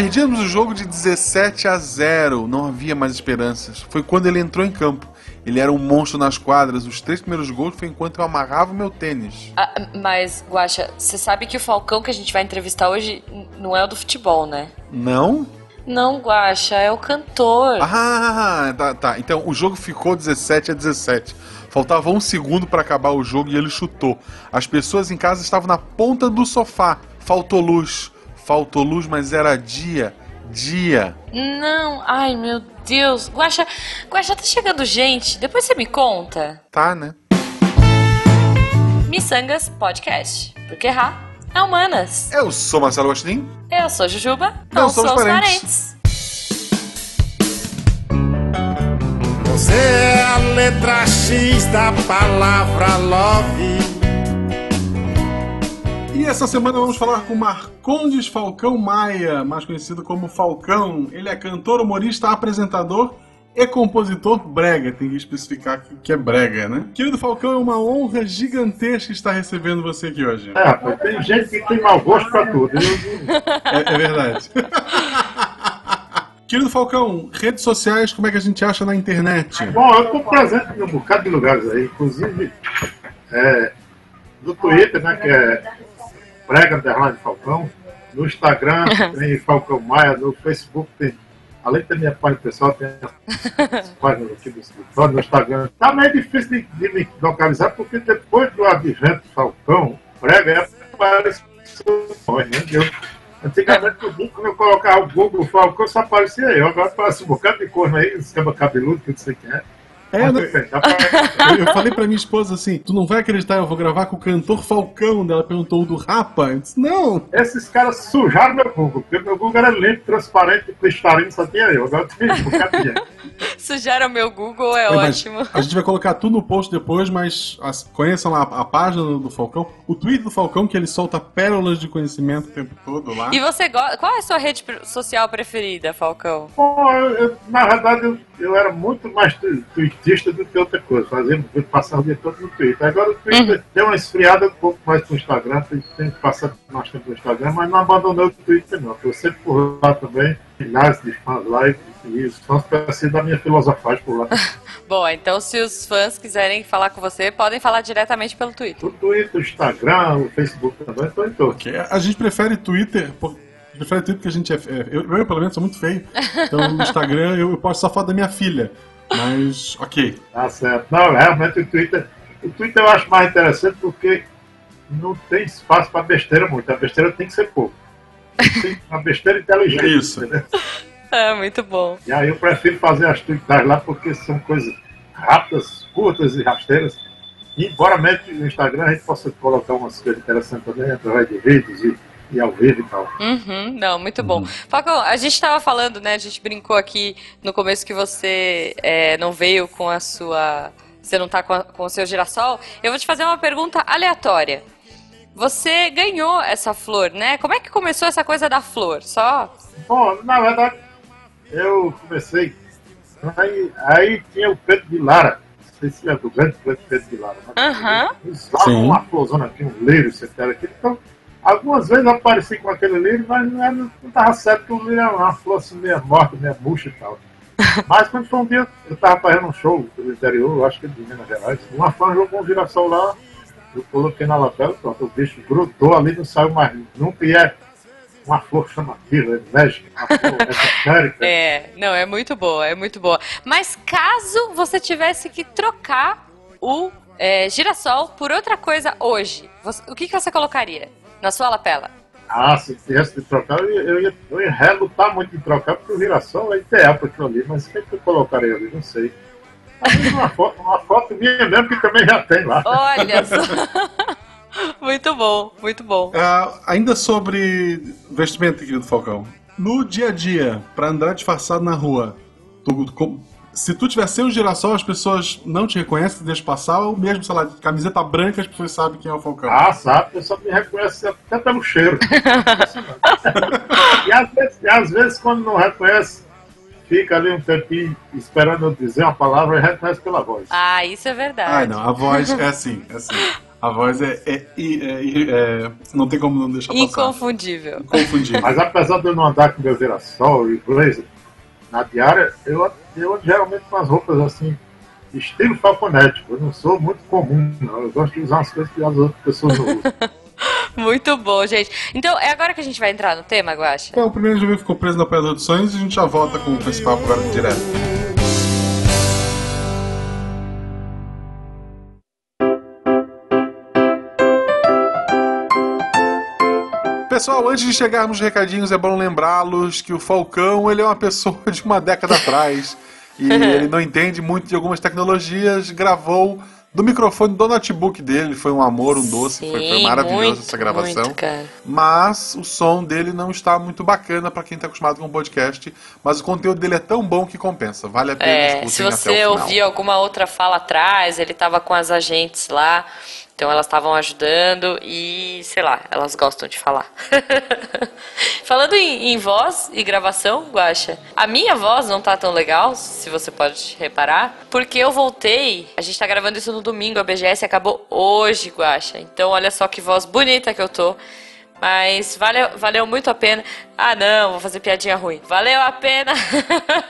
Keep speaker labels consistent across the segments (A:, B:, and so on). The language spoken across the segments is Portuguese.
A: Perdíamos o jogo de 17 a 0. Não havia mais esperanças. Foi quando ele entrou em campo. Ele era um monstro nas quadras. Os três primeiros gols foi enquanto eu amarrava o meu tênis.
B: Ah, mas, Guaxa, você sabe que o Falcão que a gente vai entrevistar hoje não é o do futebol, né?
A: Não?
B: Não, Guaxa, é o cantor.
A: Ah, tá, tá. Então o jogo ficou 17 a 17. Faltava um segundo para acabar o jogo e ele chutou. As pessoas em casa estavam na ponta do sofá. Faltou luz. Faltou luz, mas era dia. Dia.
B: Não, ai meu Deus. Guaxa, Guaxa, tá chegando gente. Depois você me conta.
A: Tá, né?
B: Missangas Podcast. Porque errar é humanas.
A: Eu sou Marcelo Agostinho.
B: Eu sou Jujuba.
A: Não
B: Não,
A: somos
B: somos
A: parentes.
B: parentes.
C: Você é a letra X da palavra love.
A: E essa semana vamos falar com Marcondes Falcão Maia, mais conhecido como Falcão. Ele é cantor, humorista, apresentador e compositor brega. Tem que especificar que é brega, né? Querido Falcão, é uma honra gigantesca estar recebendo você aqui hoje.
D: É, tem gente que tem mau gosto pra tudo.
A: É, é verdade. Querido Falcão, redes sociais, como é que a gente acha na internet?
D: Bom, eu tô presente em um bocado de lugares aí, inclusive é, no Twitter, né, que é Prega Underline Falcão, no Instagram tem Falcão Maia, no Facebook tem, além da minha página pessoal, tem as páginas aqui do escritório, no Instagram. Tá meio difícil de, de me localizar, porque depois do advento Falcão, Prega é parece né? Eu, Antigamente, no Google, quando eu colocava o Google Falcão, só aparecia eu. Agora aparece um bocado de cor aí, escama cabeludo, que não sei quem é.
A: É,
D: Mas,
A: né?
D: enfim, aparece-
A: Eu, eu falei pra minha esposa assim: tu não vai acreditar, eu vou gravar com o cantor Falcão. Ela perguntou o do Rapa. Eu disse, não.
D: Esses caras sujaram meu Google, porque meu Google era limpo, transparente, cristalino, só tinha eu. Agora tem um.
B: Sujaram meu Google, é
A: mas
B: ótimo.
A: A gente vai colocar tudo no post depois, mas as- conheçam lá a, a página do, do Falcão, o tweet do Falcão, que ele solta pérolas de conhecimento o tempo todo lá.
B: E você gosta. Qual é a sua rede social preferida, Falcão?
D: Bom, eu- eu- na verdade, eu, eu era muito mais tweetista do que outra coisa. Fazia, eu passava o dia todo no Twitter. Agora o Twitter deu uma esfriada um pouco mais pro Instagram, tem, tem que passar mais tempo no Instagram, mas não abandonei o Twitter, não. Estou sempre por lá também, milhares de fãs lá, e, os fãs parecem da minha filosofagem por lá.
B: Bom, então se os fãs quiserem falar com você, podem falar diretamente pelo Twitter.
D: O Twitter, o Instagram, o Facebook também, estou em todos.
A: Que a gente prefere Twitter. por- a prefere Twitter porque a gente é. é- eu, eu, pelo menos, sou muito feio. Então, no Instagram, eu, eu posto só foto da minha filha. Mas, ok.
D: Tá certo. Não, realmente o Twitter. O Twitter eu acho mais interessante porque não tem espaço para besteira muito. A besteira tem que ser pouco. Tem uma besteira inteligente.
A: Isso.
D: entendeu?
B: É, muito bom.
D: E aí eu prefiro fazer as tweetagens lá porque são coisas rápidas, curtas e rasteiras. E, embora mesmo no Instagram a gente possa colocar umas coisas interessantes também através de vídeos e, e ao vivo e tal.
B: Uhum, não, muito bom. Falcão, a gente tava falando, né? A gente brincou aqui no começo que você é, não veio com a sua. Você não tá com, a- com o seu girassol. Eu vou te fazer uma pergunta aleatória. Você ganhou essa flor, né? Como é que começou essa coisa da flor? Só.
D: Bom, na verdade, eu comecei. Aí, aí tinha o Pedro de Lara. Não sei se é do grande Pedro de Lara.
B: Aham.
D: Usava
A: Sim.
D: uma florzona aqui, um lírio, etc. Aqui. Então, algumas vezes eu apareci com aquele lírio, mas não, era- não estava certo que o lírio era uma flor assim, meio morta, meio murcha e tal. Mas quando foi um dia, eu estava fazendo um show do interior, eu acho que de Minas Gerais. Uma fã jogou um girassol lá, eu coloquei na lapela, pronto, o bicho grudou ali, não saiu mais nunca. E é uma flor chamativa, é enérgica, uma flor esotérica.
B: É, não, é muito boa, é muito boa. Mas caso você tivesse que trocar o é, girassol por outra coisa hoje, você- o que, que você colocaria na sua lapela?
D: Ah, se tivesse de trocar, eu ia, eu ia, eu ia relutar muito de trocar, porque o girassol é ideal para aquilo ali, mas o que é que eu colocaria ali? Não sei. Uma foto, uma foto minha mesmo, que também já tem lá.
B: Olha só. muito bom, muito bom.
A: Ah, ainda sobre vestimenta, querido Falcão. No dia a dia, pra andar disfarçado na rua, tu- se tu tiver sem o girassol, as pessoas não te reconhecem, deixam passar, ou mesmo, sei lá, de camiseta branca, as pessoas sabem quem é o Falcão.
D: Ah, sabe, a pessoa me reconhece até pelo cheiro. e, às vezes, e às vezes, quando não reconhece, fica ali um tempinho esperando eu dizer uma palavra e reconhece pela voz.
B: Ah, isso é verdade.
A: Ah, não, a voz é assim, é assim. A voz é, é, é, é, Não tem como não deixar passar.
B: Inconfundível.
A: Inconfundível.
D: Mas apesar de eu não andar com meu girassol e blazer na diária, eu, eu geralmente com as roupas assim, estilo falconético. Eu não sou muito comum, não. Eu gosto de usar as coisas que as outras pessoas não usam.
B: Muito bom, gente. Então, é agora que a gente vai entrar no tema, Guaxa?
A: Então, o primeiro jogo ficou preso na Pedra dos Sonhos e a gente já volta com esse papo agora direto. Pessoal, antes de chegarmos nos recadinhos, é bom lembrá-los que o Falcão ele é uma pessoa de uma década atrás. E ele não entende muito de algumas tecnologias. Gravou do microfone do notebook dele, foi um amor, um doce,
B: Sim,
A: foi, foi maravilhoso essa gravação.
B: muito.
A: Mas o som dele não está muito bacana para quem está acostumado com o podcast, mas o conteúdo dele é tão bom que compensa, vale a pena
B: É, se você ouvir alguma outra fala atrás, ele tava com as agentes lá, então elas estavam ajudando e, sei lá, elas gostam de falar. Falando em, em voz e gravação, Guaxa, a minha voz não tá tão legal, se você pode reparar, porque eu voltei, a gente tá gravando isso no domingo, a BGS acabou hoje, Guaxa, então olha só que voz bonita que eu tô. Mas valeu, valeu muito a pena. Ah, não, vou fazer piadinha ruim. Valeu a pena.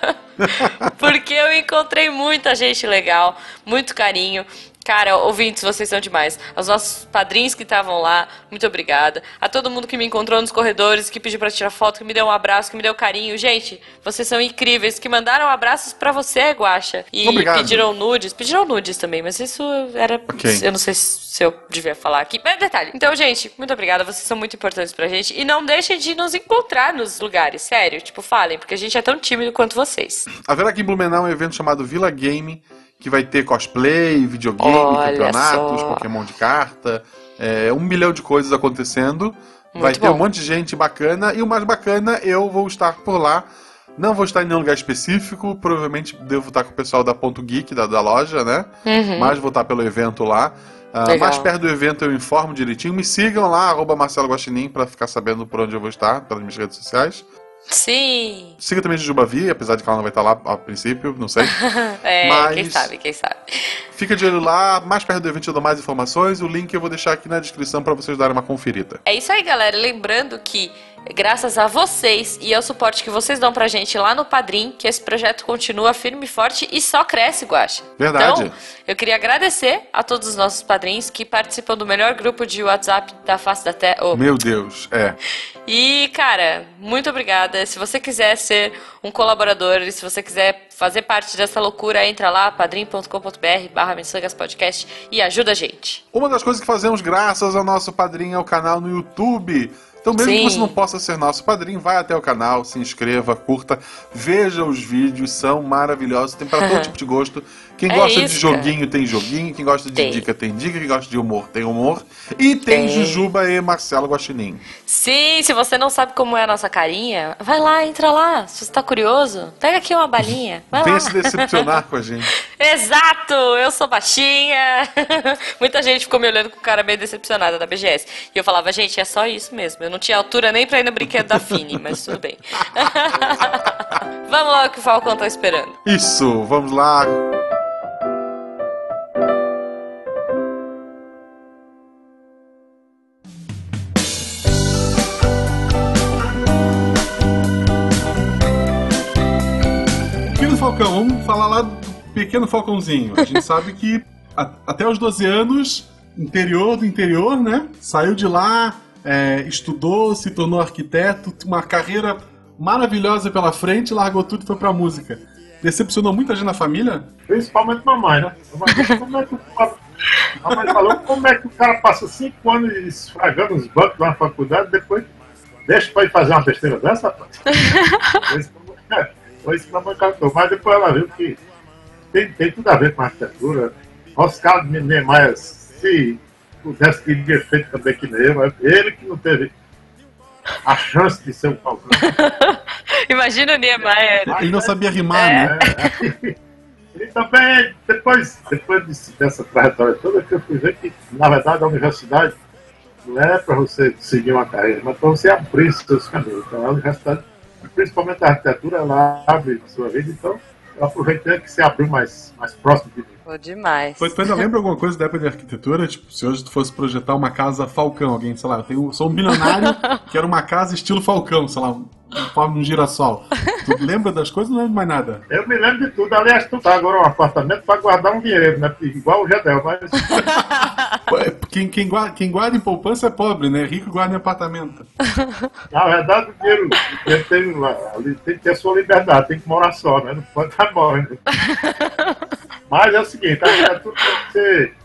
B: Porque eu encontrei muita gente legal, muito carinho. Cara, ouvintes, vocês são demais. Aos nossos padrinhos que estavam lá, muito obrigada. A todo mundo que me encontrou nos corredores, que pediu pra tirar foto, que me deu um abraço, que me deu carinho. Gente, vocês são incríveis. Que mandaram abraços pra você, Guaxa. E
A: Obrigado.
B: pediram nudes. Pediram nudes também, mas isso era.
A: Ok.
B: Eu não sei se eu devia falar aqui. Mas detalhe. Então, gente, muito obrigada. Vocês são muito importantes pra gente. E não deixem de nos encontrar nos lugares, sério. Tipo, falem, porque a gente é tão tímido quanto vocês.
A: Haverá aqui em Blumenau um evento chamado Vila Game, que vai ter cosplay, videogame,
B: Olha
A: campeonatos,
B: só.
A: Pokémon de carta, é, um milhão de coisas acontecendo. vai
B: Muito
A: ter um
B: bom.
A: monte de gente bacana e o mais bacana, eu vou estar por lá. Não vou estar em nenhum lugar específico, provavelmente devo estar com o pessoal da Ponto Geek, da, da loja, né? Mas vou estar pelo evento lá.
B: Uhum. Legal.
A: mais perto do evento eu informo direitinho. Me sigam lá, arroba Marcelo Guaxinim, pra ficar sabendo por onde eu vou estar, pelas minhas redes sociais.
B: Sim.
A: Siga também a Jujubavi, apesar de que ela não vai estar lá a princípio, não sei.
B: É,
A: Mas-
B: quem sabe, quem sabe.
A: Fica de olho lá, mais perto do evento eu dou mais informações. O link eu vou deixar aqui na descrição pra vocês darem uma conferida.
B: É isso aí, galera. Lembrando que, graças a vocês e ao suporte que vocês dão pra gente lá no Padrim, que esse projeto continua firme e forte e só cresce, Guaxa.
A: Verdade.
B: Então, eu queria agradecer a todos os nossos padrinhos que participam do melhor grupo de WhatsApp da face da Terra. Oh,
A: Meu Deus, é.
B: E, cara, muito obrigada. Se você quiser ser um colaborador e se você quiser fazer parte dessa loucura, entra lá, padrim.com.br barra Podcast e ajuda a gente.
A: Uma das coisas que fazemos graças ao nosso padrinho é o canal no YouTube. Então, mesmo
B: Sim.
A: que você não possa ser nosso padrinho, vai até o canal, se inscreva, curta, veja os vídeos, são maravilhosos, tem para todo tipo de gosto. Quem
B: É
A: gosta de
B: isso,
A: joguinho tem joguinho, quem gosta de
B: Tem.
A: dica tem dica, quem gosta de humor tem humor. E tem,
B: Tem.
A: Jujuba e Marcelo Guaxinim.
B: Sim, se você não sabe como é a nossa carinha, vai lá, entra lá. Se você tá curioso, pega aqui uma balinha. Vai
A: Venha
B: lá.
A: se decepcionar com a gente.
B: Exato! Eu sou baixinha. Muita gente ficou me olhando com cara meio decepcionada da BGS. E eu falava, gente, é só isso mesmo. Eu não tinha altura nem pra ir no brinquedo da Fini, mas tudo bem. Vamos lá o que o Falcão tá esperando.
A: Isso, vamos lá. Vamos falar lá do Pequeno Falcãozinho. A gente sabe que a- até os 12 anos, interior do interior, né? Saiu de lá, é, estudou, se tornou arquiteto, uma carreira maravilhosa pela frente, largou tudo e foi pra música. Decepcionou muita gente na família?
D: Principalmente mamãe, né? Mamãe, como é que o cara- mamãe falou como é que o cara passa cinco anos esfragando os bancos lá na faculdade e depois deixa pra ir fazer uma besteira dessa, rapaz? Foi isso que a mamãe- mamãe cantou. Mas depois ela viu que tem, tem tudo a ver com a arquitetura. Oscar Niemeyer, se pudesse, teria feito também que nem eu, mas ele que não teve a chance de ser um Falcão.
B: Imagina o Niemeyer.
A: Ele não sabia rimar, né?
D: É. E também, depois, depois desse- dessa trajetória toda, que eu fui ver que, na verdade, a universidade não é para você seguir uma carreira, mas para você abrir seus caminhos. Então, a universidade, principalmente a arquitetura, ela abre sua vida. Então, eu aproveitei que você abriu mais, mais próximo de mim.
B: Pô, demais.
A: Tu, tu ainda lembra alguma coisa da época de arquitetura? Tipo, se hoje tu fosse projetar uma casa Falcão, alguém, sei lá, eu tenho, sou um bilionário que era uma casa estilo Falcão, sei lá, forma de um girassol. Tu lembra das coisas? Não lembro mais nada.
D: Eu me lembro de tudo. Aliás, tu tá agora um apartamento para guardar um dinheiro, né? Igual o Gedel, mas.
A: Quem, quem, guarda, quem guarda em poupança é pobre, né? Rico guarda em apartamento.
D: Na verdade, o dinheiro, o dinheiro tem, ali, tem que ter a sua liberdade, tem que morar só, né? Não pode estar morrendo. Mas é o seguinte, é tudo que ser.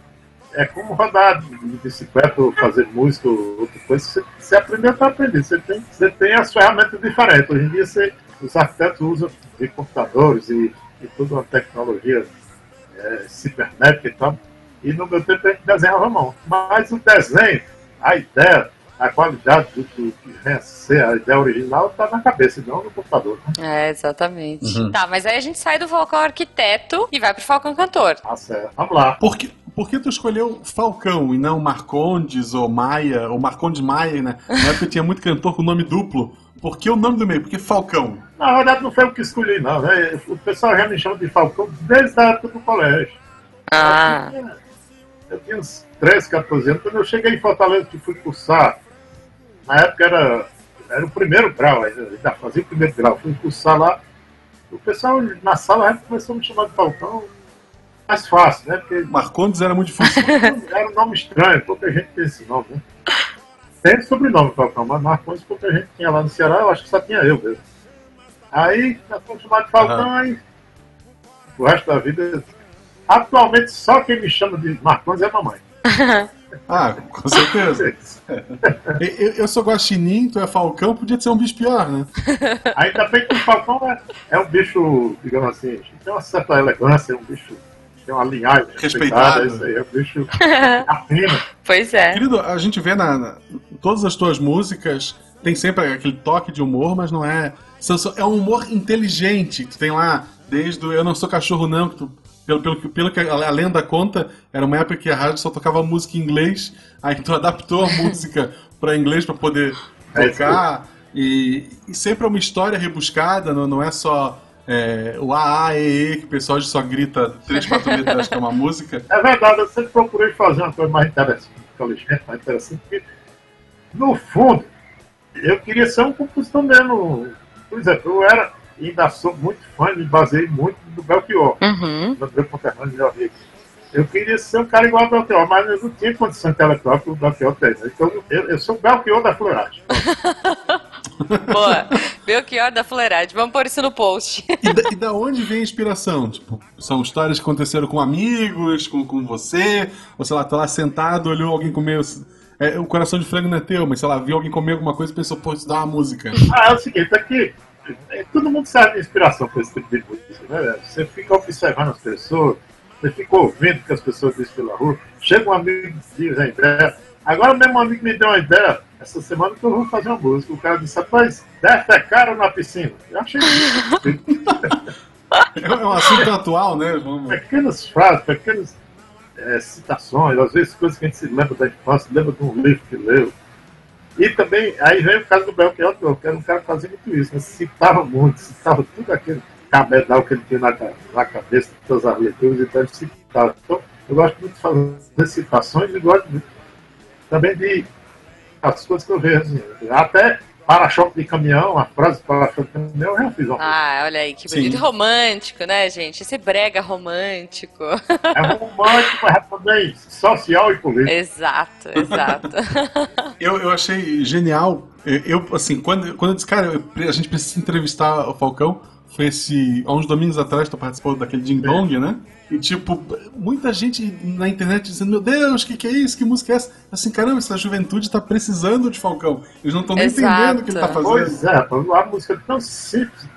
D: É como rodar de bicicleta ou fazer música ou outra coisa. Você, você aprendeu para aprender. Você tem, você tem as ferramentas diferentes. Hoje em dia, você, os arquitetos usam de computadores e, e toda uma tecnologia é, cibernética e tal. E no meu tempo a gente desenhava à mão. Mas o desenho, a ideia, a qualidade do, do que vem a ser a ideia original está na cabeça, não no computador.
B: É, exatamente. Uhum. Tá, mas aí a gente sai do Falcão Arquiteto e vai pro Falcão Cantor.
D: Tá certo. Vamos lá.
A: Por que, por que tu escolheu Falcão e não Marcondes ou Maia, ou Marcondes Maia, né? Na época tinha muito cantor com nome duplo. Por que o nome do meio? Porque Falcão.
D: Na verdade, não foi o que escolhi, não. Né? O pessoal já me chama de Falcão desde a época do colégio.
B: Ah.
D: Eu tinha, eu tinha uns 13, 14 anos. Quando eu cheguei em Fortaleza, que fui cursar, na época era, era o primeiro grau, ainda fazia o primeiro grau. Fui cursar lá. O pessoal na sala começou a me chamar de Falcão mais fácil, né? Porque
A: Marcondes era muito difícil.
D: era um nome estranho, pouca gente tem esse nome, né? Tem sobrenome Falcão, mas Marcondes pouca gente tinha lá no Ceará, eu acho que só tinha eu mesmo. Aí, nós fomos chamados de Falcão, uhum. aí o resto da vida. Atualmente, só quem me chama de Marcondes é a mamãe.
A: ah, com certeza. eu, eu sou guaxinim, tu é falcão, podia ser um bicho pior, né?
D: Ainda bem que o falcão é, é um bicho, digamos assim, tem uma certa elegância, é um bicho tem uma linhagem
A: respeitada.
D: Isso aí, é bicho afina.
B: Pois é.
A: Querido, a gente vê na, na, todas as tuas músicas, tem sempre aquele toque de humor, mas não é. É um humor inteligente. Tu tem lá, desde o Eu Não Sou Cachorro Não, que tu pelo, pelo, pelo que a, lenda conta, era uma época que a rádio só tocava música em inglês, aí tu adaptou a música para inglês para poder é tocar. E, e, sempre é uma história rebuscada, não, não é só é, o AAEE, que o pessoal só grita 3, 4 letras que é uma música.
D: É verdade, eu sempre procurei fazer uma coisa mais interessante, inteligente, mais interessante, porque, no fundo, eu queria ser um compositor mesmo. Por exemplo, eu era, e ainda sou muito fã, me baseei muito no Belchior,
B: uhum.
D: no meu conterrâneo, meu amigo. Eu queria ser um cara igual ao Belchior, mas eu não tinha condição intelectual que o Belchior tem. Então, eu, eu sou o Belchior da floragem.
B: Boa. Belchior da Fuleirade. Vamos pôr isso no post.
A: E da, e da, onde vem a inspiração? Tipo, são histórias que aconteceram com amigos, com, com você? Ou sei lá, tá lá sentado, olhou alguém comer. É, o coração de frango não é teu, mas sei lá, viu alguém comer alguma coisa e pensou, pô, isso dá uma música.
D: Ah, é o seguinte, aqui. É, todo mundo serve de inspiração para esse tipo de música, né? Você fica observando as pessoas, você fica ouvindo o que as pessoas dizem pela rua. Chega um amigo e diz a ideia. Agora mesmo um amigo me deu uma ideia essa semana que eu vou fazer uma música. O cara disse, rapaz, cara na piscina. Eu achei
A: É um assunto atual, né? Vamos...
D: Pequenas frases, pequenas é, citações, às vezes coisas que a gente se lembra da infância, lembra de um livro que leu. E também, aí vem o caso do Belchior, que era um cara que fazia muito isso, né? citava muito, citava tudo aquele cabedal que ele tinha na, na cabeça, todas as leituras, então ele citava. Então, eu gosto muito de fazer citações e gosto muito também de as coisas que eu vejo. Assim, até para-choque de caminhão, a frase para-choque de caminhão, eu já fiz uma
B: Ah, olha aí, que bonito. Sim. Romântico, né, gente? Esse brega romântico.
D: É romântico, mas também social e político.
B: Exato, exato.
A: eu, eu achei genial. Eu, assim, quando, quando eu disse, cara, a gente precisa entrevistar o Falcão, foi esse. Há uns domingos atrás, tu participou daquele Ding Dong, né? E tipo, muita gente na internet dizendo, meu Deus, o que, que é isso? Que música é essa? Assim, caramba, essa juventude tá precisando de Falcão. Eles não estão nem entendendo o que ele tá fazendo.
D: Pois é, a música é tão simples,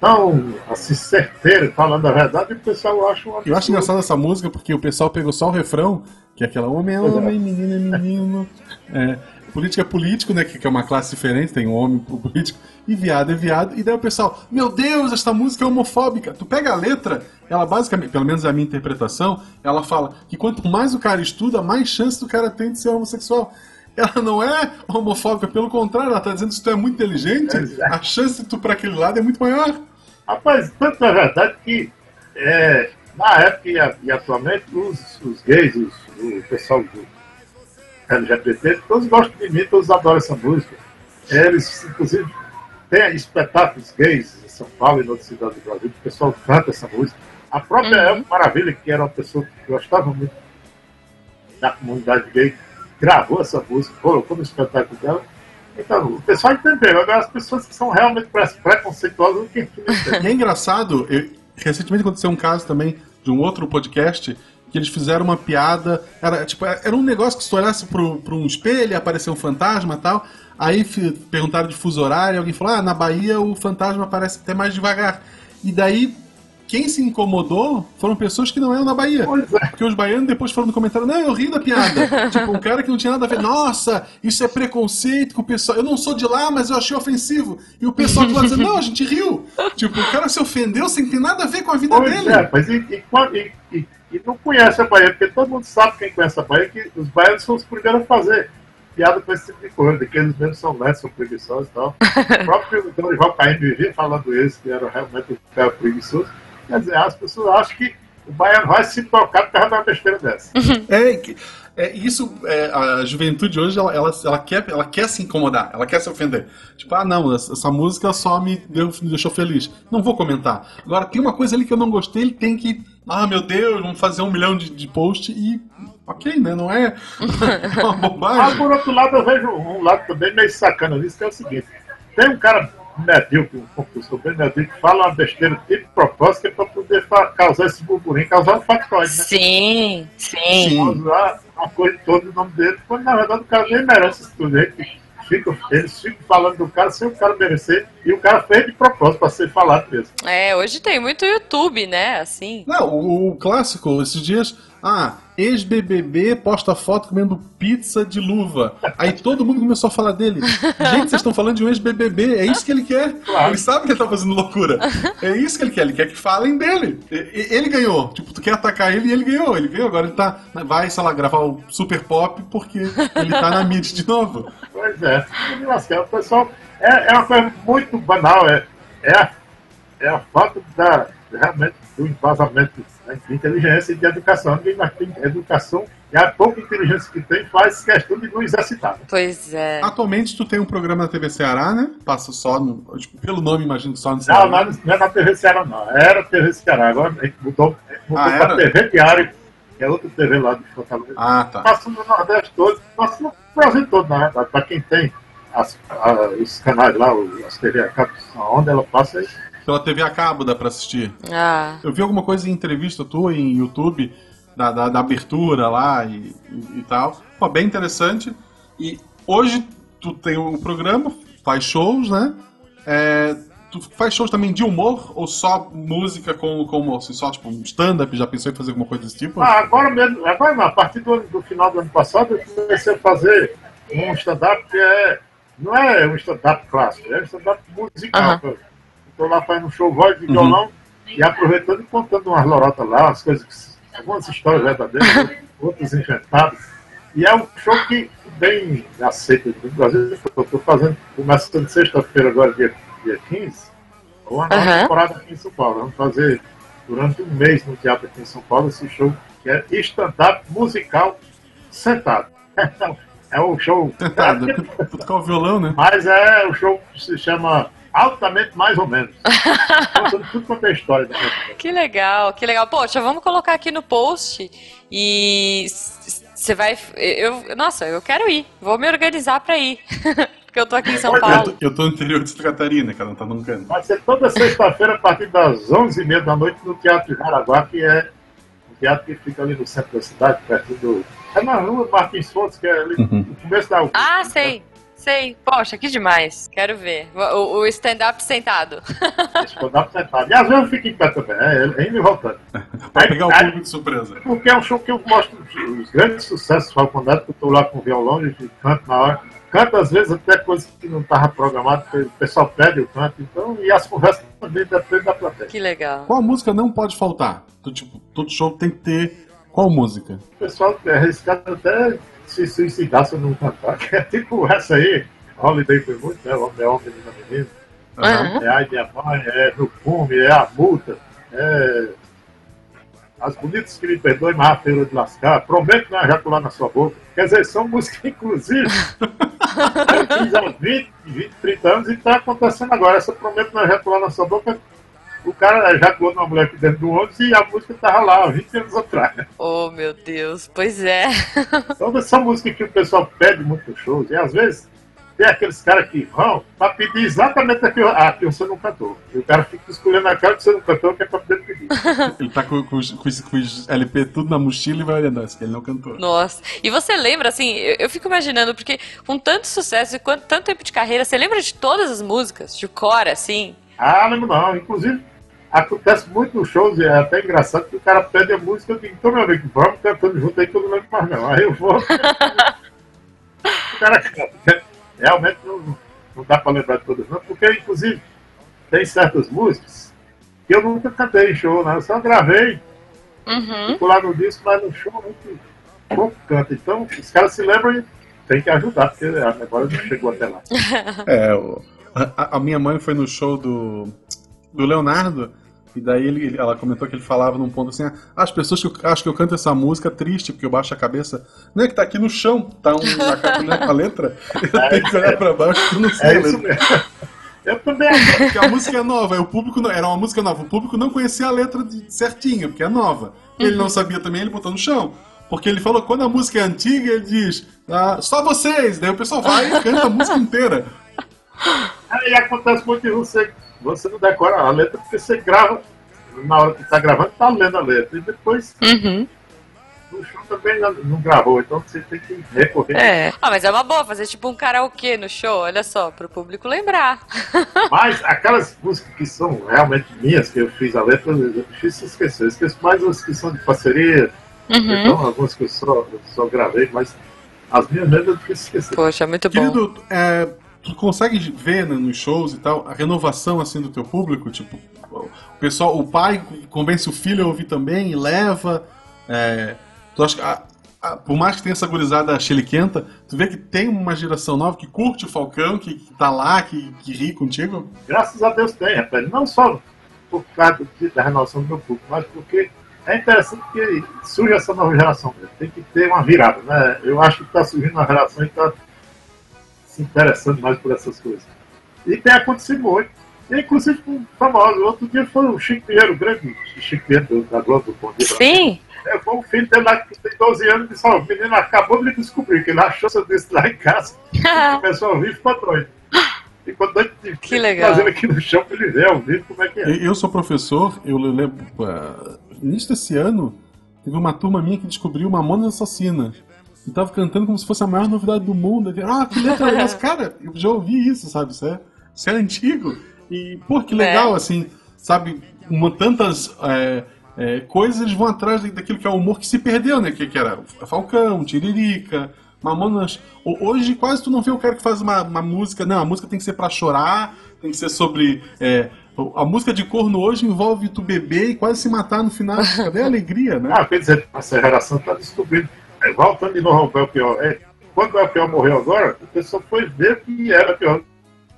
D: tão assim, certeira, falando a verdade, e o pessoal acha uma
A: Eu acho engraçado essa música porque o pessoal pegou só o refrão, que é aquela homem é homem, menino é menino. É, político é político, né? Que, que é uma classe diferente, tem um homem político, e viado é viado. E daí o pessoal, meu Deus, essa música é homofóbica. Tu pega a letra, ela basicamente, pelo menos a minha interpretação, ela fala que quanto mais o cara estuda, mais chance do cara tem de ser homossexual. Ela não é homofóbica, pelo contrário, ela tá dizendo que se tu é muito inteligente, a chance de tu para aquele lado é muito maior.
D: Rapaz, tanto é verdade que é, na época e, e atualmente, os, os gays, os, o pessoal do LGBT, todos gostam de mim, todos adoram essa música. Eles, inclusive, têm espetáculos gays em São Paulo e em outras cidades do Brasil, o pessoal canta essa música. A própria uhum. Maravilha, que era uma pessoa que gostava muito da comunidade gay, gravou essa música, colocou no espetáculo dela. Então, o pessoal entendeu. Agora, as pessoas que são realmente preconceituosas, não tem
A: E é engraçado, eu, recentemente aconteceu um caso também de um outro podcast que eles fizeram uma piada. Era tipo, era um negócio que se tu olhasse pro um espelho, apareceu um fantasma e tal. Aí perguntaram de fuso horário, alguém falou: Ah, na Bahia o fantasma aparece até mais devagar. E daí quem se incomodou foram pessoas que não eram da Bahia. É. Porque os baianos depois foram no comentário, não, eu ri da piada. tipo, um cara que não tinha nada a ver. Nossa, isso é preconceito com o pessoal. Eu não sou de lá, mas eu achei ofensivo. E o pessoal que vai dizer, não, a gente riu. Tipo, o cara se ofendeu sem ter nada a ver com a vida
D: pois
A: dele.
D: É, mas e, e, e, e, não conhece a Bahia, porque todo mundo sabe quem conhece a Bahia, que os baianos são os primeiros a fazer piada com esse tipo de coisa, que eles mesmos são netos, são preguiçosos e tal. o próprio Dorival Caim vivia falando isso, que era realmente um cara preguiçoso. Quer dizer, as pessoas acham que o baiano vai se tocar por causa de uma besteira dessa.
A: É, é isso, é, a juventude hoje, ela, ela, ela, quer, ela quer se incomodar, ela quer se ofender. Tipo, ah, não, essa música só me, deu, me deixou feliz. Não vou comentar. Agora, tem uma coisa ali que eu não gostei, ele tem que, ah, meu Deus, vamos fazer um milhão de, de posts e ok, né? Não é,
D: é uma bobagem. Mas, por outro lado, eu vejo um lado também meio sacana nisso, que é o seguinte. Tem um cara medíocre, um concurso bem medíocre, fala uma besteira de propósito que é para poder causar esse burburinho, causar um factoide,
B: né? Sim, sim.
D: Usar a coisa toda no nome dele, quando na verdade o cara nem merece isso tudo. Ele fica, eles ficam falando do cara sem o cara merecer, e o cara fez de propósito para ser falado mesmo.
B: É, hoje tem muito YouTube, né? Assim.
A: Não, o, o clássico, esses dias ah, ex-BBB posta foto comendo pizza de luva. Aí todo mundo começou a falar dele. Gente, vocês estão falando de um ex-BBB. É isso que ele quer. Claro. Ele sabe que ele tá fazendo loucura. É isso que ele quer. Ele quer que falem dele. Ele ganhou. Tipo, tu quer atacar ele e ele ganhou. Ele ganhou. Agora ele tá. Vai, sei lá, gravar o Super Pop porque ele tá na mídia de novo.
D: Pois é. O pessoal. É, é uma coisa muito banal. É, é, a, é a falta da, realmente do embasamento de inteligência e de educação. Ninguém mais tem educação e a pouca inteligência que tem faz questão de não exercitar.
B: Pois é.
A: Atualmente tu tem um programa na TV Ceará, né? Passa só no. Tipo, pelo nome, imagino que só no
D: Ceará. Não, mas não é na TV Ceará, não. Era TV Ceará. Agora a gente mudou, mudou ah, para TV Diário, que é outra TV lá de Fortaleza.
A: Ah, tá.
D: Passa no Nordeste todo, passa no Brasil todo, na verdade. Para quem tem as, os canais lá, as TV a cabo, onde ela passa,
A: pela TV a cabo dá pra assistir.
B: Ah.
A: Eu vi alguma coisa em entrevista tua em YouTube, da, da, da abertura lá e, e, e, tal. Pô, bem interessante. E hoje tu tem o um programa, faz shows, né? É, tu faz shows também de humor ou só música com, com assim, só tipo um stand-up? Já pensou em fazer alguma coisa desse tipo?
D: Ah, agora mesmo, agora não, a partir do, do final do ano passado eu comecei a fazer um stand-up que é. Não é um stand-up clássico, é um stand-up musical. Uh -huh estou lá fazendo um show voz de uhum. violão e aproveitando e contando umas lorotas lá, umas coisas que, algumas histórias verdadeiras, outras inventadas. E é um show que bem aceito no Brasil. Eu estou fazendo, começando sexta-feira, agora, dia, dia 15, uma nova uhum. temporada aqui em São Paulo. Vamos fazer durante um mês no teatro aqui em São Paulo esse show que é stand-up musical sentado. é um show.
A: Sentado, é, tocar o violão, né?
D: Mas é o um show que se chama altamente mais ou menos. Contando tudo quanto é história.
B: Que legal, que legal. Poxa, vamos colocar aqui no post e você vai. Eu, nossa, eu quero ir. Vou me organizar para ir. Porque eu tô aqui em São Paulo.
A: Eu tô, eu tô no interior de Santa Catarina, cara, não tá num canto.
D: Vai ser toda sexta-feira, a partir das 11h30 da noite, no Teatro de Jaraguá, que é um teatro que fica ali no centro da cidade, perto do. É na rua Martins Fontes, que é ali uhum. no começo da.
B: Ah, sei sei. Poxa, que demais. Quero ver. O, o stand-up sentado.
D: Stand-up sentado. E às vezes eu fico em pé também, é, é indo e voltando.
A: pra pegar o público de surpresa.
D: Porque é um show que eu mostro os grandes sucessos do que eu tô lá com o violão e canto na hora. Canto às vezes até coisas que não estava programado, o pessoal pede o canto, então, e as conversas também dependem da plateia.
B: Que legal.
A: Qual música não pode faltar? Tipo, todo show tem que ter qual música?
D: O pessoal é arriscado até se suicidasse não cantar, que é tipo essa aí, Holiday foi muito, né? O homem é homem da menina. Uhum. É a minha mãe, é no fume, é a multa, é As bonitas que me perdoem, mas a feira de lascar, prometo não ejacular na sua boca. Quer dizer, são músicas, inclusive, eu fiz há 20, 20, 30 anos e está acontecendo agora. Essa prometo não ejacular na sua boca o cara ejaculou numa mulher aqui dentro do ônibus e a música tava lá, 20 anos atrás.
B: Oh, meu Deus, pois é.
D: Então, essa música que o pessoal pede muito nos shows, e às vezes tem aqueles caras que vão pra pedir exatamente aquilo ah, que você não cantou. E o cara fica escolhendo a cara que você não cantou, que é pra poder pedir.
A: Ele tá com, com, os, com, com os LP tudo na mochila e vai olhando assim, que ele não cantou.
B: Nossa, e você lembra, assim, eu, eu fico imaginando, porque com tanto sucesso e quanto, tanto tempo de carreira, você lembra de todas as músicas, de cor, assim?
D: Ah, lembro não. Inclusive, acontece muito nos shows, e é até engraçado que o cara pede a música, eu digo, então meu amigo, vamos cantando junto aí que eu não lembro mais não. Aí eu vou. o cara canta. Realmente não, não dá pra lembrar de todas não, porque inclusive tem certas músicas que eu nunca cantei em show, né? Eu só gravei,
B: Uhum.
D: fico lá no disco, mas no show muito pouco canta. Então os caras se lembram e tem que ajudar, porque a memória não chegou até lá.
A: É, o- a, a minha mãe foi no show do, do Leonardo. E daí ele, ela comentou que ele falava num ponto assim: ah, as pessoas que eu, acham que eu canto essa música triste porque eu baixo a cabeça. Não é que tá aqui no chão, tá um, a, ca- a letra. Eu tenho que olhar pra baixo eu não sei
D: É isso mesmo. Eu também.
A: Porque a música é nova, o público não, era uma música nova. O público não conhecia a letra de, certinha, porque é nova. Ele não sabia também, ele botou no chão. Porque ele falou, quando a música é antiga, ele diz, ah, só vocês. Daí o pessoal vai e canta a música inteira.
D: Aí acontece muito de você, você não decora a letra, porque você grava, na hora que está gravando, está lendo a letra. E depois,
B: Uhum.
D: no show também não, não gravou, então você tem que recorrer.
B: É. Ah, mas é uma boa fazer tipo um karaokê no show, olha só, pro público lembrar.
D: Mas aquelas músicas que são realmente minhas, que eu fiz a letra, é difícil esquecer. Eu esqueço mais as que são de parceria,
B: Uhum.
D: então algumas que eu só, eu só gravei, mas as minhas mesmo é difícil esquecer.
B: Poxa, muito bom.
A: Querido, é, tu consegue ver né, nos shows e tal a renovação assim do teu público? Tipo, o pessoal, o pai convence o filho a ouvir também e leva. é, tu acha que a- a- por mais que tenha essa gurizada chiliquenta, tu vê que tem uma geração nova que curte o Falcão, que, que tá lá, que, que ri contigo?
D: Graças a Deus tem, rapaz. Não só por causa da renovação do meu público, mas porque é interessante que surge essa nova geração. Tem que ter uma virada, né? Eu acho que está surgindo uma geração que está se interessando mais por essas coisas. E tem acontecido muito. E, inclusive com famosos. Outro dia foi o Chico Pinheiro, o grande Chico Pinheiro da Globo.
B: Sim.
D: É, foi um filho dele lá que tem 12 anos e disse, ó, o menino acabou de descobrir que ele achou seu disco lá em casa. Começou a ouvir e ficou doido. Ficou doido de
B: Que legal.
D: fazendo aqui no chão pra ele ver ao vivo como é que é.
A: Eu, sou professor, eu lembro. Uh, início desse ano, teve uma turma minha que descobriu Mamonas Assassinas. E tava cantando como se fosse a maior novidade do mundo. Ah, que letra é essa? Cara, eu já ouvi isso, sabe? Isso é, isso é antigo. E, pô, que legal,
B: É.
A: assim, sabe? Uma, tantas é, é, coisas eles vão atrás daquilo que é o humor que se perdeu, né? Que, que era Falcão, Tiririca, Mamonas. Ho- Hoje quase tu não vê o cara que faz uma, uma música. Não, a música tem que ser pra chorar, tem que ser sobre. é, a música de corno hoje envolve tu beber e quase se matar no final. Cadê a alegria, né?
D: Ah, quer dizer, essa geração está descobrindo. É, voltando de novo ao Belchior. É, quando o Belchior morreu agora, o pessoal foi ver que era pior.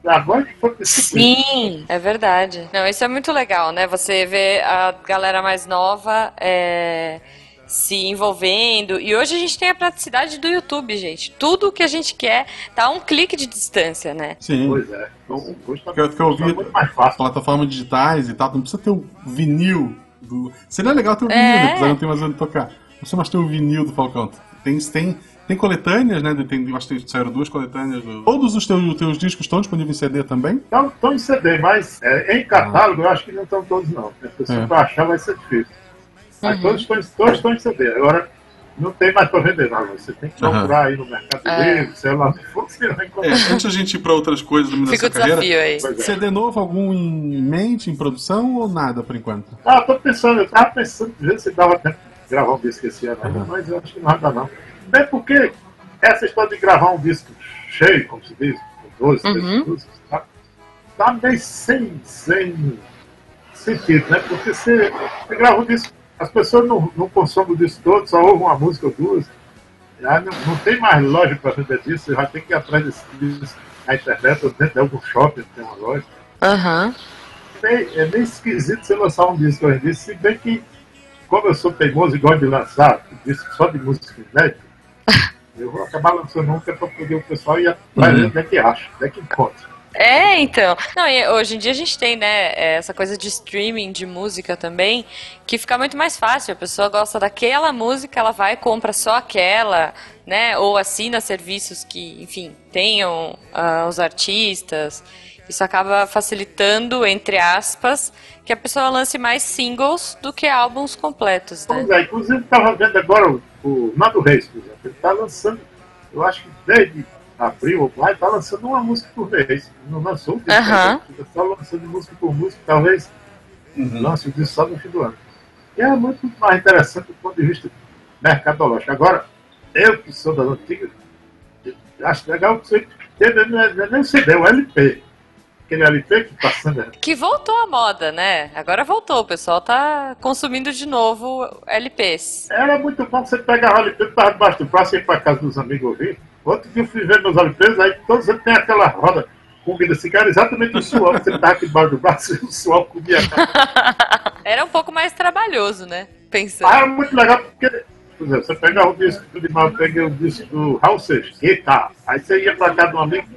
D: Agora que foi descobrir.
B: Sim, é verdade. Não, isso é muito legal, né? Você vê a galera mais nova é, se envolvendo. E hoje a gente tem a praticidade do YouTube, gente. Tudo que a gente quer tá a um clique de distância, né?
A: Sim.
D: Pois é. Então, hoje está
A: Que eu- que eu ouvi-
D: muito mais fácil.
A: plataformas digitais e tal, não precisa ter o vinil do. Seria legal ter o
B: É.
A: vinil, né? Apesar não ter mais onde tocar. Não precisa mais ter o vinil do Falcão. Tem, tem, tem coletâneas, né? Tem, eu acho que saíram duas coletâneas. Do... Todos os teus, teus discos estão disponíveis em CD também?
D: Estão em CD, mas é, em catálogo eu acho que não estão todos, não. A pessoa
A: É.
D: para achar vai ser difícil. Mas
B: Uhum.
D: todos, estão, em- todos estão em CD. Agora, não tem mais para vender, não. Você tem que
A: Aham.
D: procurar aí no Mercado
B: É.
D: Livre, sei lá você vai
A: É,
D: encontrar.
A: antes da gente ir pra outras coisas da
B: Fica o
A: carreira.
B: desafio aí.
D: É.
A: CD novo, algum em mente, em produção ou nada por enquanto?
D: Ah, tô pensando, eu tava pensando, ver se dava tempo gravar um disco esse ano ainda,
A: Uhum.
D: mas eu acho que não vai dar não. Bem porque essa história de gravar um disco cheio, como se diz, com 12, 13
B: Uhum.
D: músicas, tá, tá meio sem, sem sentido, né? Porque você, você grava um disco, as pessoas não, não consomem o disco todo, só ouvem uma música ou duas. Já não, não tem mais loja para vender disco, você já tem que ir atrás desse disco na internet ou dentro de algum shopping, tem uma loja
B: Aham.
D: meio- é meio esquisito você lançar um disco hoje em dia, se bem que como eu sou teimoso e gosto de lançar disco só de música inédita, eu vou acabar lançando um que é pra poder o pessoal ir atrás
A: Uhum.
D: onde é que acha, onde é que encontra.
B: É, então. Não, e hoje em dia a gente tem, né, é, essa coisa de streaming de música também, que fica muito mais fácil. A pessoa gosta daquela música, ela vai e compra só aquela, né? Ou assina serviços que, enfim, tenham ah, os artistas. Isso acaba facilitando, entre aspas, que a pessoa lance mais singles do que álbuns completos, né?
D: Pois é, inclusive estava vendo agora o, o Nando Reis, por exemplo, ele está lançando, eu acho que desde abril ou maio, está lançando uma música por mês. Não lançou o disco,
B: Aham.
D: né? só lançando música por música, talvez
A: Uhum.
D: lance o disco só no fim do ano. E é muito mais interessante do ponto de vista mercadológico. Agora, eu que sou das antigas, acho legal que você teve, não é não é nem o CD, é o LP. Aquele LP que está sendo
B: Que voltou à moda, né? Agora voltou, o pessoal tá consumindo de novo LPs.
D: Era muito bom você pegar o LP, tava debaixo do braço e ir para casa dos amigos ouvir. Outro dia eu fui ver meus LPs, aí todos eles têm aquela roda comida assim, era exatamente o suor que você tava aqui debaixo do braço e o suor comia.
B: Era um pouco mais trabalhoso, né? Pensando.
D: Ah, era muito legal porque, por exemplo, você pegava o disco Limão, eu peguei o disco do Raul Seixas! Aí você ia para casa de um amigo,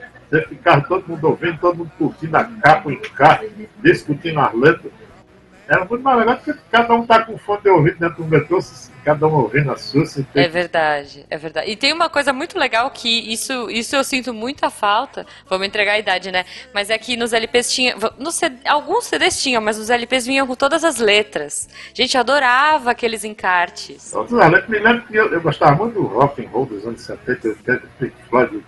D: ficava todo mundo ouvindo, todo mundo curtindo a capa, o encarte, discutindo as letras. Era muito mais legal porque cada um tá com fone de ouvido dentro do metrô, cada um ouvindo a sua, sem ter
B: É verdade, é verdade. E tem uma coisa muito legal que isso, isso eu sinto muita falta. Vamos entregar a idade, né? Mas é que nos LPs tinha. No CD, alguns CDs tinham, mas os LPs vinham com todas as letras. Gente, eu adorava aqueles encartes.
D: Outros alertas, me lembro que eu, eu gostava muito do rock and roll dos anos 70, 80, Pink Floyd,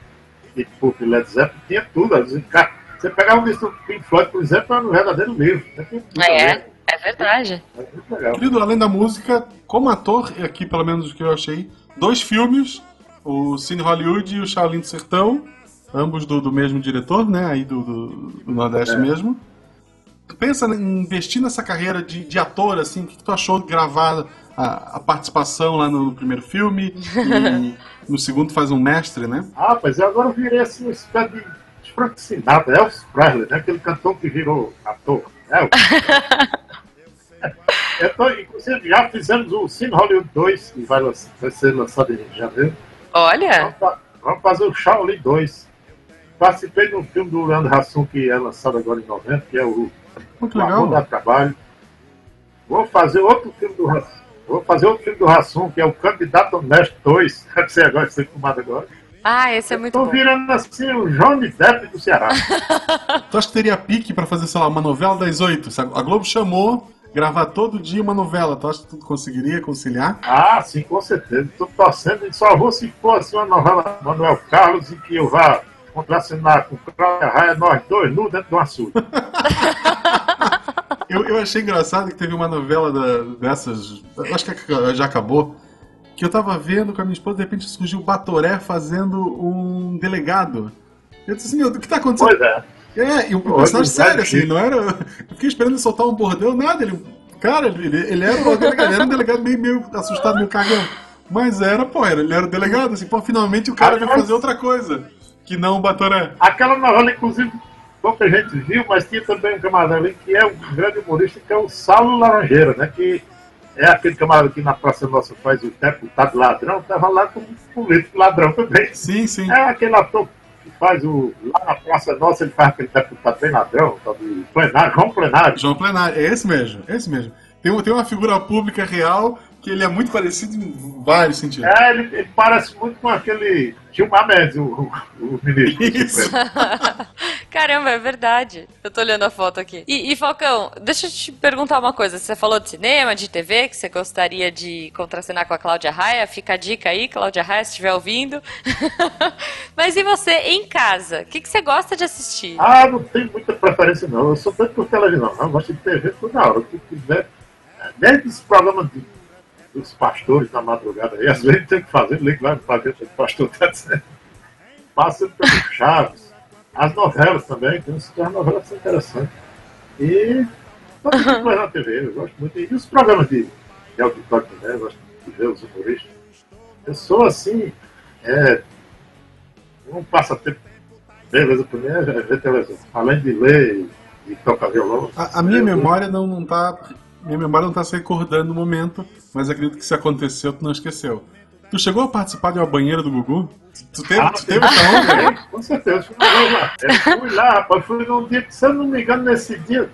D: Deep Purple, Led Zeppelin, tinha tudo. encar- Você pegava um disco do Pink Floyd, por exemplo, era um verdadeiro livro. ali.
B: É, é verdade.
D: É muito legal.
A: Querido, além da música, como ator, e aqui pelo menos o que eu achei, dois filmes, o Cine Hollywood e o Shaolin do Sertão, ambos do, do mesmo diretor, né, aí do, do, do Nordeste
D: É.
A: mesmo. Tu pensa em investir nessa carreira de, de ator, assim, o que, que tu achou de gravar a, a participação lá no, primeiro filme e no segundo faz um mestre, né?
D: Ah, mas eu agora virei assim, uma espécie de Frank Sinatra, Elvis Presley, né? aquele cantor que virou ator. Né? Eu tô, inclusive, já fizemos o Cine Hollywood 2, que vai, lanç- vai ser lançado em janeiro.
B: Olha,
D: Vamos, vamos fazer o Shaolin 2. Participei de um filme do Leandro Hassum que é lançado agora em novembro, que é o
A: Muito
D: O Amor Trabalho. Vou fazer outro filme do Hassum. Vou fazer outro filme do Hassum, que é o Candidato Honesto 2. Deve ser agora, ser filmado agora.
B: ah, esse é muito
D: Tô
B: bom.
D: virando assim o Johnny Depp do Ceará.
A: Tu acha que teria pique pra fazer, sei lá, uma novela das oito? A Globo chamou gravar todo dia uma novela. Tu acha que tu conseguiria conciliar?
D: Ah, sim, com certeza. Estou torcendo e só vou se for assim uma novela Manuel Carlos em que eu vá contracenar com Cláudia Raia, nós dois, nu dentro de um açude.
A: Eu, eu achei engraçado que teve uma novela da- dessas, acho que já acabou, que eu tava vendo com a minha esposa, de repente surgiu o Batoré fazendo um delegado. Eu disse assim, meu, o que tá acontecendo?
D: Pois é.
A: É, e um personagem sério, assim, não era. Eu fiquei esperando ele soltar um bordão, nada, ele. Cara, ele, ele era um delegado, ele era um delegado meio, meio assustado, meio cagão. Mas era, pô, ele era o delegado, assim, pô, finalmente o cara vai fazer outra coisa. Que não o Batoré.
D: Aquela novela, inclusive, pouca gente viu, mas tinha também um camarada ali que é um grande humorista, que é o Saulo Laranjeira, né? Que é aquele camarada que na Praça Nossa faz o deputado ladrão, estava lá como político ladrão também.
A: Sim, sim.
D: É aquele ator que faz o. Lá na Praça Nossa, ele faz aquele deputado bem ladrão, de plenário, João Plenário.
A: João Plenário, é esse mesmo, é esse mesmo. Tem, tem uma figura pública real que ele é muito parecido em vários sentidos.
D: É, ele, ele parece muito com aquele Gilmar Mendes, o, o, o ministro.
A: Isso.
B: Caramba, é verdade. Eu tô olhando a foto aqui. E, e, Falcão, deixa eu te perguntar uma coisa. Você falou de cinema, de TV, que você gostaria de contracenar com a Cláudia Raia. Fica a dica aí, Cláudia Raia, se estiver ouvindo. Mas e você, em casa? O que, que você gosta de assistir?
D: Ah, não tenho muita preferência não. Eu sou doido por televisão, não. Eu gosto de TV toda hora. O que quiser. Desde os programas de- dos pastores na madrugada aí, às vezes tem que fazer, liga lá para ver o que o pastor está dizendo. Passa pelo Chaves. As novelas também, tem tem umas novelas que são interessantes. E mundo vai na TV, eu gosto muito. E os programas de, de auditório também, eu gosto de ver os humoristas. Eu sou assim, é, um passatempo beleza para mim é ver televisão. Além de ler e tocar violão.
A: A, a minha
D: eu-
A: memória não, não tá minha memória não tá se recordando no momento, mas acredito que se aconteceu, tu não esqueceu. Tu chegou a participar de uma banheira do Gugu? Tu teve,
D: Ah,
A: tu teve essa onda?
D: É, com certeza. Fui lá, eu fui lá, rapaz. Fui num dia que, se eu não me engano, nesse dia,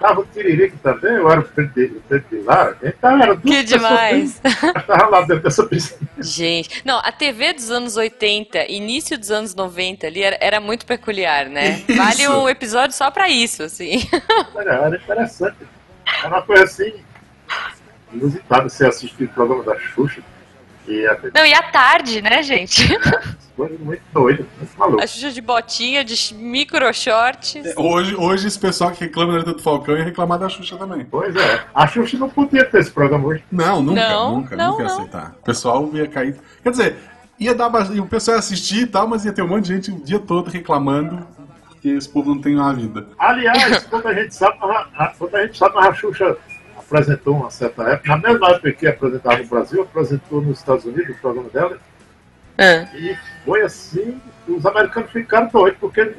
D: tava o Tiririca também, eu era o Pedro de lá. Então era
B: Que demais.
D: Tava lá dentro dessa piscina.
B: Gente, não, a TV dos anos 80, início dos anos 90 ali era, era muito peculiar, né?
A: Isso.
B: Vale um episódio só pra isso, assim.
D: Era, era interessante. Era uma coisa assim, inusitada você assistir o programa da Xuxa. E a
B: Não, e à tarde, né, gente?
D: coisa muito doida, muito maluco.
B: A Xuxa de botinha, de micro short.
A: Hoje, hoje esse pessoal que reclama da do Falcão ia reclamar da Xuxa também.
D: Pois é. A Xuxa não podia ter esse programa hoje.
A: Não, nunca,
B: Não,
A: nunca,
B: não,
A: nunca ia
B: não.
A: aceitar. O pessoal ia cair. Quer dizer, ia dar bastante- o pessoal ia assistir e tal, mas ia ter um monte de gente o dia todo reclamando que esse povo não tem uma vida.
D: Aliás, quando a gente sabe, quando a gente sabe, a Xuxa apresentou uma certa época, na mesma época que apresentava no Brasil, apresentou nos Estados Unidos o programa dela,
B: Ah,
D: e foi assim, os americanos ficaram doidos, porque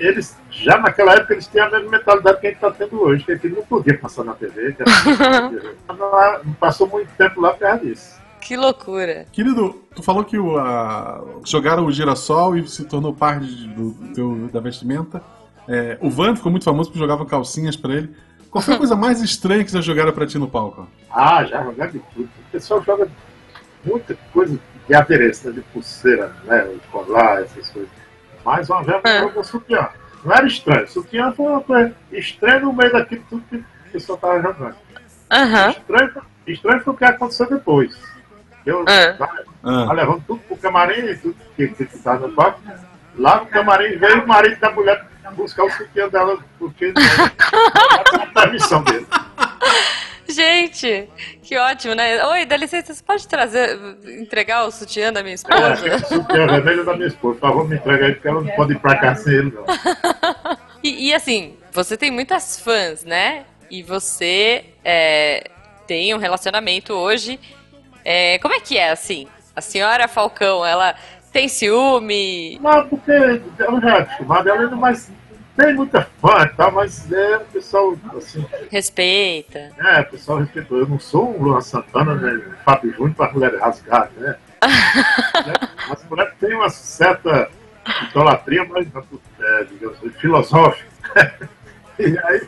D: eles, já naquela época, eles tinham a mesma mentalidade que a gente está tendo hoje, que não podia passar na TV, que era- não, não passou muito tempo lá por causa disso.
B: que loucura.
A: Querido, tu falou que o, a- jogaram o girassol e se tornou parte do, teu, da vestimenta. É, o Van ficou muito famoso porque jogava calcinhas pra ele. Qual foi a coisa mais estranha que já jogaram pra ti no palco?
D: Ah, já jogaram de tudo. O pessoal joga muita coisa de adereço, né, de pulseira, né, colar, essas coisas. Mas uma vez
B: É.
D: jogou sutiã. Não era estranho. Sutiã foi uma coisa estranha no meio daquilo tudo que o pessoal estava jogando.
B: Aham.
D: Estranho, estranho foi o que aconteceu depois. Eu
B: É.
D: tava
A: Ah,
D: levando tudo pro camarim e tudo que que estava no palco. Lá no camarim veio o marido da mulher buscar o sutiã dela, porque não tinha permissão dele.
B: Gente, que ótimo, né? Oi, dá licença, você pode trazer, entregar o sutiã da minha
D: É,
B: esposa?
D: o sutiã vermelho da minha esposa. Por favor, me entrega aí, porque ela não pode ir pra cá sem ele, não.
B: E, e, assim, você tem muitas fãs, né? E você é, tem um relacionamento hoje. É, como é que é, assim? A senhora Falcão, ela tem ciúme?
D: Não, porque eu já é acostumado, ela ainda mais tem muita fã e tal, mas é o pessoal, assim,
B: Respeita?
D: é, o pessoal respeitou. Eu não sou um Luan Santana, né, Fábio Júnior para mulher rasgar, né? As mulheres têm uma certa idolatria, mas, é, digamos, filosófica. E aí.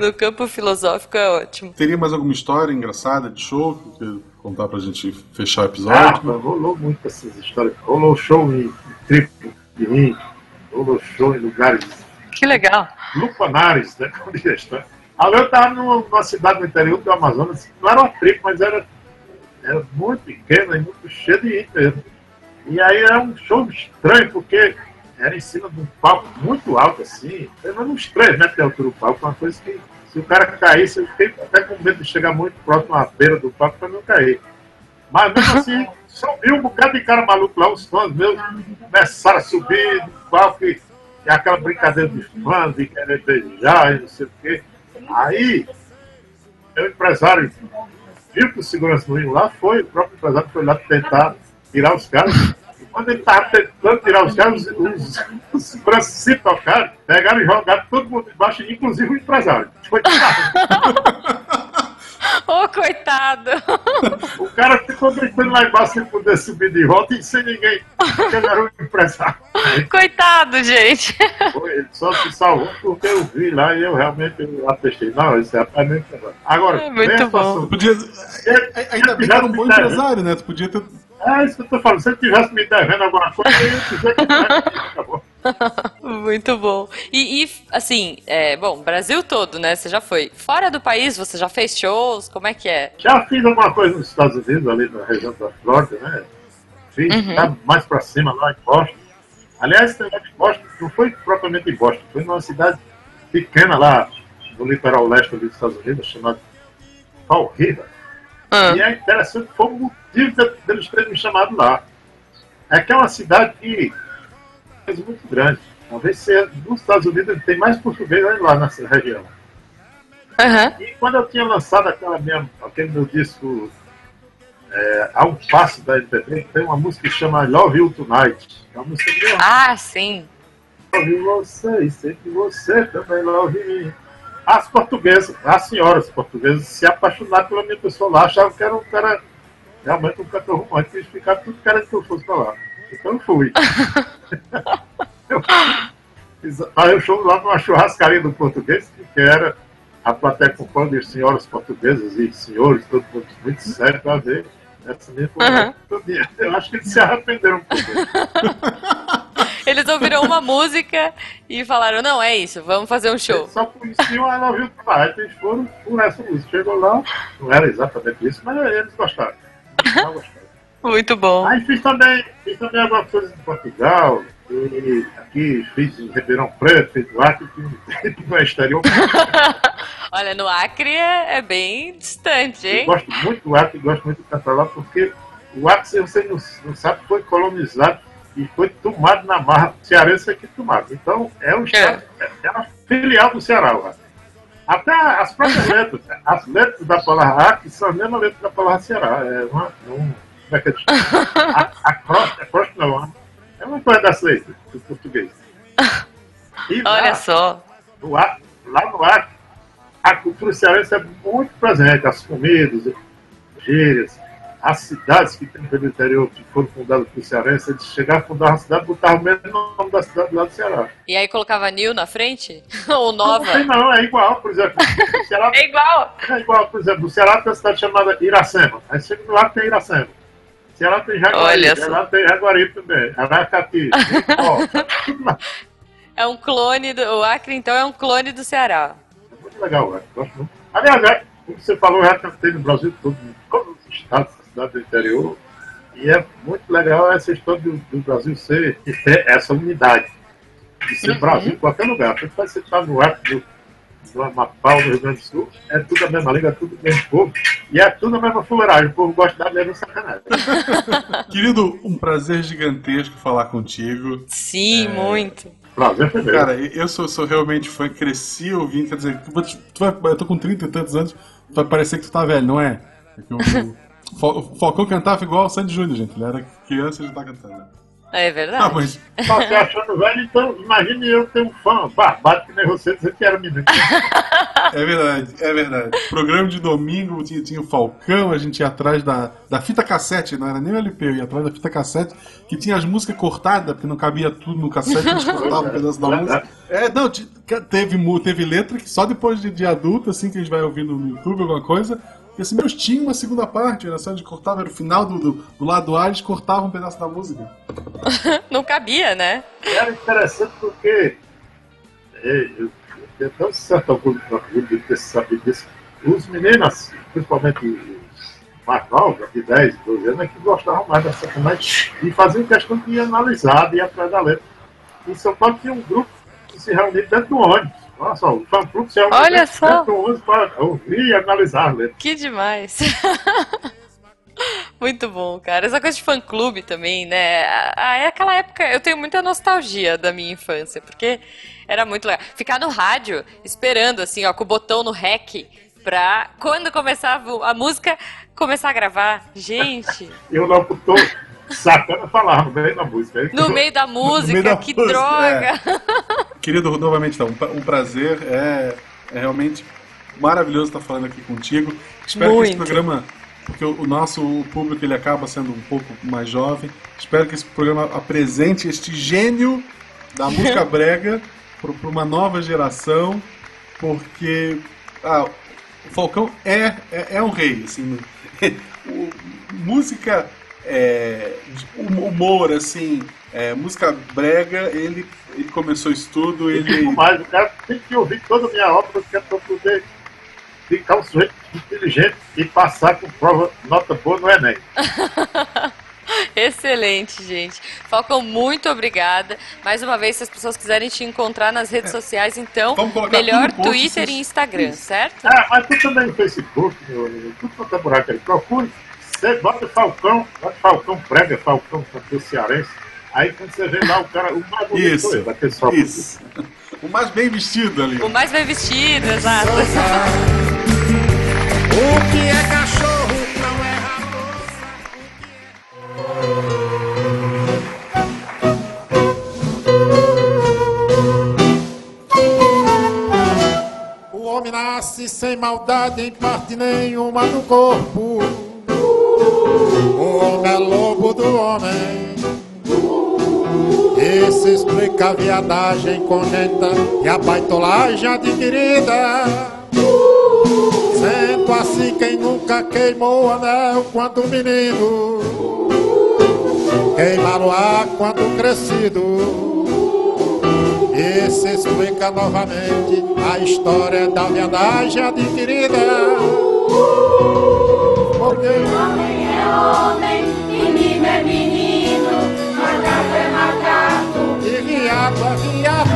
B: No campo filosófico é ótimo.
A: teria mais alguma história engraçada de show que você contar pra gente fechar o
D: Ah,
A: episódio?
D: rolou muito essas histórias. Rolou show em, em triplo de rim, rolou show em lugares
B: Que legal.
D: lupanares, né? como diz a história. Ali eu estava numa cidade no interior do Amazonas, não era uma tribo, mas era, era muito pequena e muito cheia de mesmo. E aí era um show estranho, porque era em cima de um palco muito alto, assim. Era uns 3 metros de altura do palco, uma coisa que se o cara caísse, eu fiquei até com medo de chegar muito próximo à beira do palco para não cair. Mas mesmo assim, subiu um bocado de cara maluco lá, os fãs meus começaram a subir no palco e, e aquela brincadeira dos fãs de querer beijar e não sei o quê. Aí, meu empresário viu que o segurança não ia lá, foi, o próprio empresário foi lá tentar tirar os caras. E quando ele estava tentando tirar os caras, os, os, os seguranças se tocaram, pegaram e jogaram todo mundo embaixo, inclusive o empresário. Foi tirado.
B: Ô, coitado!
D: O cara ficou gritando lá embaixo sem poder subir de volta e sem ninguém. Porque ele era o empresário.
B: Coitado, gente!
D: Foi, ele só se salvou porque eu vi lá e eu realmente atestei. Não, esse rapaz é empresário. Agora,
B: É muito bom.
A: Podia,
D: Ele-
A: ainda bem que era um bom empresário, né? Tu podia ter.
D: É isso que eu tô falando. Se ele tivesse me devendo alguma coisa, eu ia dizer que não. Acabou.
B: Muito bom. E, e, assim, é, bom, Brasil todo, né? Você já foi. Fora do país, você já fez shows? Como é que é?
D: Já fiz alguma coisa nos Estados Unidos, ali na região da Flórida, né? Fiz,
B: Uhum.
D: tá mais pra cima, lá em Boston. Aliás, esse negócio de Boston não foi propriamente em Boston, foi numa cidade pequena lá no litoral leste dos Estados Unidos, chamada Fall River.
B: Ah,
D: E é interessante, foi o motivo de- deles terem me chamado lá. É que é uma cidade que muito grande. Talvez seja, nos Estados Unidos tem mais português lá nessa região.
B: Aham.
D: E quando eu tinha lançado aquela minha, aquele meu disco é, A um Passo da MP3, tem uma música que chama Love You Tonight. É uma música minha.
B: Ah, sim.
D: Love você e sei que você também love me. as portuguesas, as senhoras portuguesas se apaixonaram pela minha pessoa lá, achavam que era um cara, realmente um cantor romântico, e ficaram tudo querendo que eu fosse pra lá. Então eu fui. eu aí eu show lá numa churrascaria do português, que era a plateia com de senhoras portuguesas e senhores, todo mundo muito sério pra ver. Essa minha foi uhum. Eu acho que eles se arrependeram um pouco.
B: Eles ouviram uma música e falaram, não, é isso, vamos fazer um show.
D: Só conheciam a Love You Tonight, eles foram por essa música. Chegou lá, não era exatamente isso, mas eles gostaram.
B: Muito bom.
D: Aí fiz também, fiz também algumas coisas em Portugal, e aqui fiz em Ribeirão Preto, fiz no Acre, fiz no exterior.
B: Olha, no Acre é, é, bem distante, hein?
D: Eu gosto muito do Acre, gosto muito de cantar lá, porque o Acre, você não, não sabe, foi colonizado e foi tomado na marra cearense aqui tomado. Então, é um estado, é. é uma filial do Ceará lá. Até as próprias letras, as letras da palavra Acre são as mesmas letras da palavra Ceará. É uma, um, como é que é? A, a cross, a cross não, é uma coisa das letras do português.
B: E Olha lá, só.
D: No Acre, lá no Acre, a cultura cearense é muito presente, as comidas, gírias, as cidades que tem pelo interior, que foram fundadas por cearense, eles chegaram a fundar uma cidade, botavam o mesmo nome da cidade lá do Ceará.
B: E aí colocava Nil na frente? Ou Nova?
D: Não, não, é igual, por exemplo.
B: Ceará, é igual?
D: É igual, por exemplo, o Ceará tem uma cidade chamada Iracema. Aí chega lado tem Iracema. O Ceará tem Jaguari, o Ceará tem Jaguari também, Aracati.
B: É um clone do. O Acre, então, é um clone do Ceará.
D: É muito legal, velho. Gosto muito. Aliás, é, como você falou, já tem no Brasil todo, em todos os estados cidade do interior. E é muito legal essa história do, do Brasil ser, ter essa unidade. De ser uhum. Brasil em qualquer lugar. Porque você está no arco do, do Amapá, no Rio Grande do Sul, é tudo a mesma língua, é tudo o mesmo povo. E é tudo a mesma fuleiragem. O povo gosta da mesma sacanagem.
A: Querido, um prazer gigantesco falar contigo.
B: Sim, é... muito.
D: Prazer foi
A: Cara, eu sou, sou realmente fã, cresci ouvindo, quer dizer, tu vai, eu tô com 30 e tantos anos, vai parecer que tu tá velho, não é? é eu, o Falcão cantava igual o Sandy Júnior, gente. Ele era criança e já tá cantando.
B: É verdade. Ah,
A: mas...
D: Tá se achando velho, então imagine eu ter um fã barbado que nem você dizer que era menino.
A: É verdade, é verdade. Programa de domingo tinha, tinha o Falcão, a gente ia atrás da, da fita cassete, não era nem o LP, eu ia atrás da fita cassete, que tinha as músicas cortadas, porque não cabia tudo no cassete, a gente cortava um pedaço da música. É, não, teve, teve letra que só depois de, de adulto, assim, que a gente vai ouvindo no YouTube, alguma coisa, e assim, meus tinha uma segunda parte, era só de cortava, era o final do, do, do lado A, eles cortavam um pedaço da música.
B: Não cabia, né?
D: Era interessante porque é, eu tenho tão certo orgulho de ter sabido disso. Os meninos, principalmente os mais novos, de 10, 12 anos, é que gostavam mais dessa sacanagem e faziam questão de analisar, de ir atrás da letra. Em São Paulo tinha um grupo que se reunia dentro do ônibus Olha só, o fã-clube se
B: Olha só.
D: para ouvir e analisar né?
B: Que demais. Muito bom, cara. Essa coisa de fã-clube também, né? Ah, é aquela época. Eu tenho muita nostalgia da minha infância, porque era muito legal. Ficar no rádio, esperando, assim, ó, com o botão no REC, pra quando começava a música, começar a gravar. Gente.
D: Eu não tô sacana falar no meio da música.
B: No meio da música, meio da que música, droga!
A: É. Querido, novamente, então, um prazer. É, é realmente maravilhoso estar falando aqui contigo. Espero Muito. que esse programa, porque o nosso público ele acaba sendo um pouco mais jovem. Espero que esse programa apresente este gênio da música brega para uma nova geração, porque ah, o Falcão é, é, é um rei. Assim, o, música é, humor, assim, é, música brega, ele, ele começou isso tudo. Ele...
D: mais, o cara tem que ouvir toda a minha obra que é para poder ficar um sujeito inteligente e passar com prova nota boa no Enem.
B: Excelente, gente. Falcão, muito obrigada. Mais uma vez, se as pessoas quiserem te encontrar nas redes é. sociais, então, melhor Twitter e Instagram, Isso. certo?
D: Ah, mas tu também no Facebook, meu, tudo quanto é buraco aí. Procure você bota Falcão, bota Falcão prega, Falcão cantor cearense. Aí quando você vê lá o cara, o mais bonito
A: isso, vai ter só isso. O mais bem vestido ali.
B: O mais bem vestido, exato.
C: o que é cachorro não é raposa. O homem nasce sem maldade em parte nenhuma do corpo. O homem é lobo do homem. Isso explica a viadagem congênita e a baitolagem adquirida. Sendo assim quem nunca queimou o anel quanto menino Queimar o ar quanto crescido Isso explica novamente a história da viadagem adquirida
E: Porque homem é homem, menino é menino, macaco. É macaco
C: E viado é viado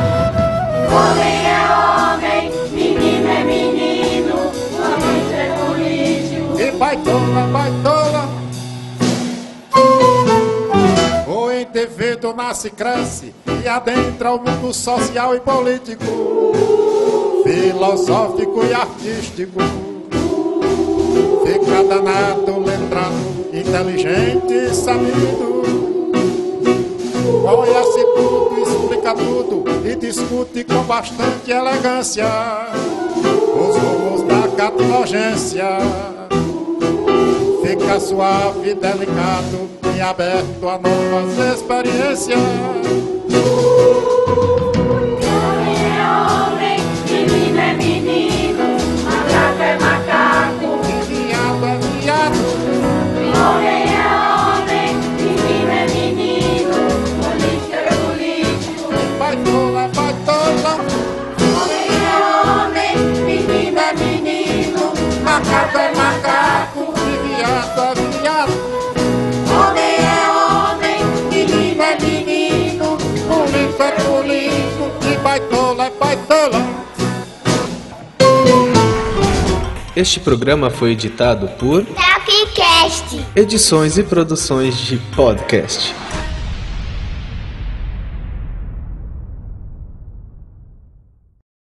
E: Homem é homem, menino é menino, lixo é lixo
C: E baitola, baitola O indivíduo nasce cresce E adentra o mundo social e político Filosófico e artístico Fica danado, letrado, inteligente sabido. Conhece tudo, explica tudo E discute com bastante elegância. Os rumos da catologência Fica suave, delicado e aberto a novas experiências.
F: Este programa foi editado por
G: Tapcast.
F: Edições e Produções de Podcast.